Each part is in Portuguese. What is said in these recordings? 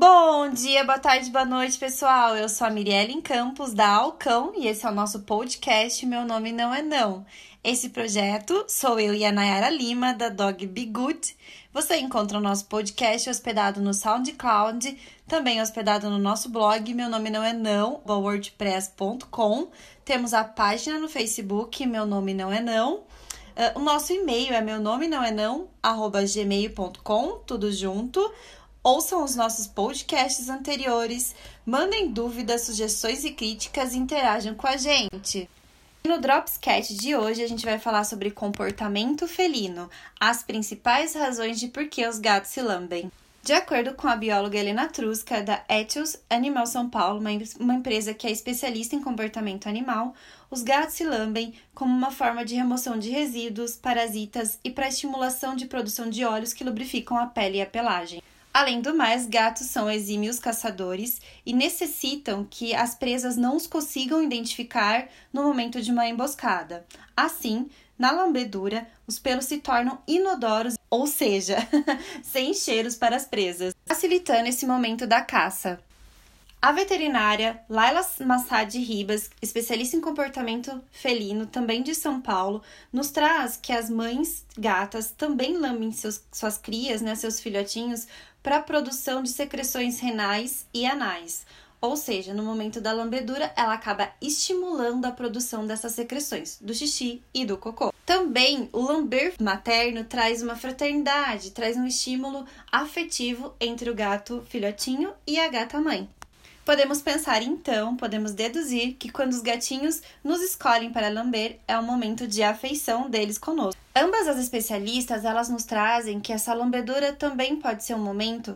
Bom dia, boa tarde, boa noite, pessoal. Eu sou a Mirielle Campos, da Alcão, e esse é o nosso podcast Meu Nome Não É Não. Esse projeto sou eu e a Nayara Lima, da Dog Be Good. Você encontra o nosso podcast hospedado no SoundCloud, também hospedado no nosso blog Meu Nome Não É Não, wordpress.com. Temos a página no Facebook Meu Nome Não É Não. Uh, o nosso e-mail é meu nome não é não, arroba gmail.com, tudo junto. Ouçam os nossos podcasts anteriores, mandem dúvidas, sugestões e críticas e interajam com a gente. No Dropscat de hoje, a gente vai falar sobre comportamento felino, as principais razões de por que os gatos se lambem. De acordo com a bióloga Helena Trusca, da Etios Animal São Paulo, uma empresa que é especialista em comportamento animal, os gatos se lambem como uma forma de remoção de resíduos, parasitas e para estimulação de produção de óleos que lubrificam a pele e a pelagem. Além do mais, gatos são exímios caçadores e necessitam que as presas não os consigam identificar no momento de uma emboscada. Assim, na lambedura, os pelos se tornam inodoros, ou seja, sem cheiros para as presas, facilitando esse momento da caça. A veterinária Laila Massad Ribas, especialista em comportamento felino, também de São Paulo, nos traz que as mães gatas também lambem seus, suas crias, né, seus filhotinhos, para a produção de secreções renais e anais. Ou seja, no momento da lambedura, ela acaba estimulando a produção dessas secreções, do xixi e do cocô. Também, o lamber materno traz uma fraternidade, traz um estímulo afetivo entre o gato filhotinho e a gata mãe. Podemos pensar então, podemos deduzir que quando os gatinhos nos escolhem para lamber, é o momento de afeição deles conosco. Ambas as especialistas, elas nos trazem que essa lambedura também pode ser um momento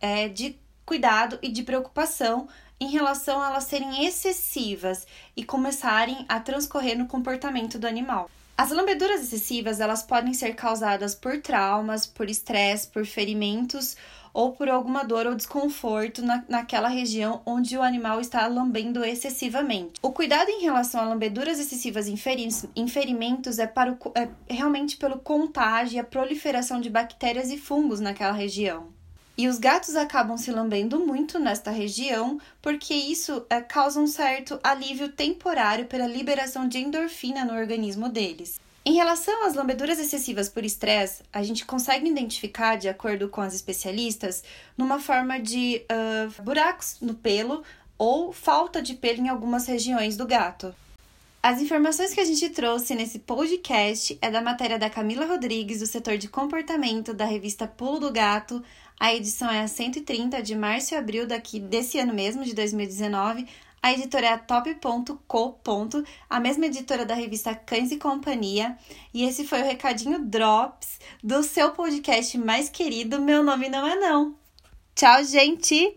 é, de cuidado e de preocupação em relação a elas serem excessivas e começarem a transcorrer no comportamento do animal. As lambeduras excessivas, elas podem ser causadas por traumas, por estresse, por ferimentos ou por alguma dor ou desconforto na, naquela região onde o animal está lambendo excessivamente. O cuidado em relação a lambeduras excessivas em, em ferimentos é, para o, é realmente pelo contágio e a proliferação de bactérias e fungos naquela região. E os gatos acabam se lambendo muito nesta região porque isso é, causa um certo alívio temporário pela liberação de endorfina no organismo deles. Em relação às lambeduras excessivas por estresse, a gente consegue identificar, de acordo com as especialistas, numa forma de uh, buracos no pelo ou falta de pelo em algumas regiões do gato. As informações que a gente trouxe nesse podcast é da matéria da Camila Rodrigues, do setor de comportamento da revista Pulo do Gato. A edição é a 130 de março e abril daqui desse ano mesmo, de 2019. A editora é a top.co. A mesma editora da revista Cães e Companhia. E esse foi o recadinho Drops do seu podcast mais querido. Meu nome não é não. Tchau, gente!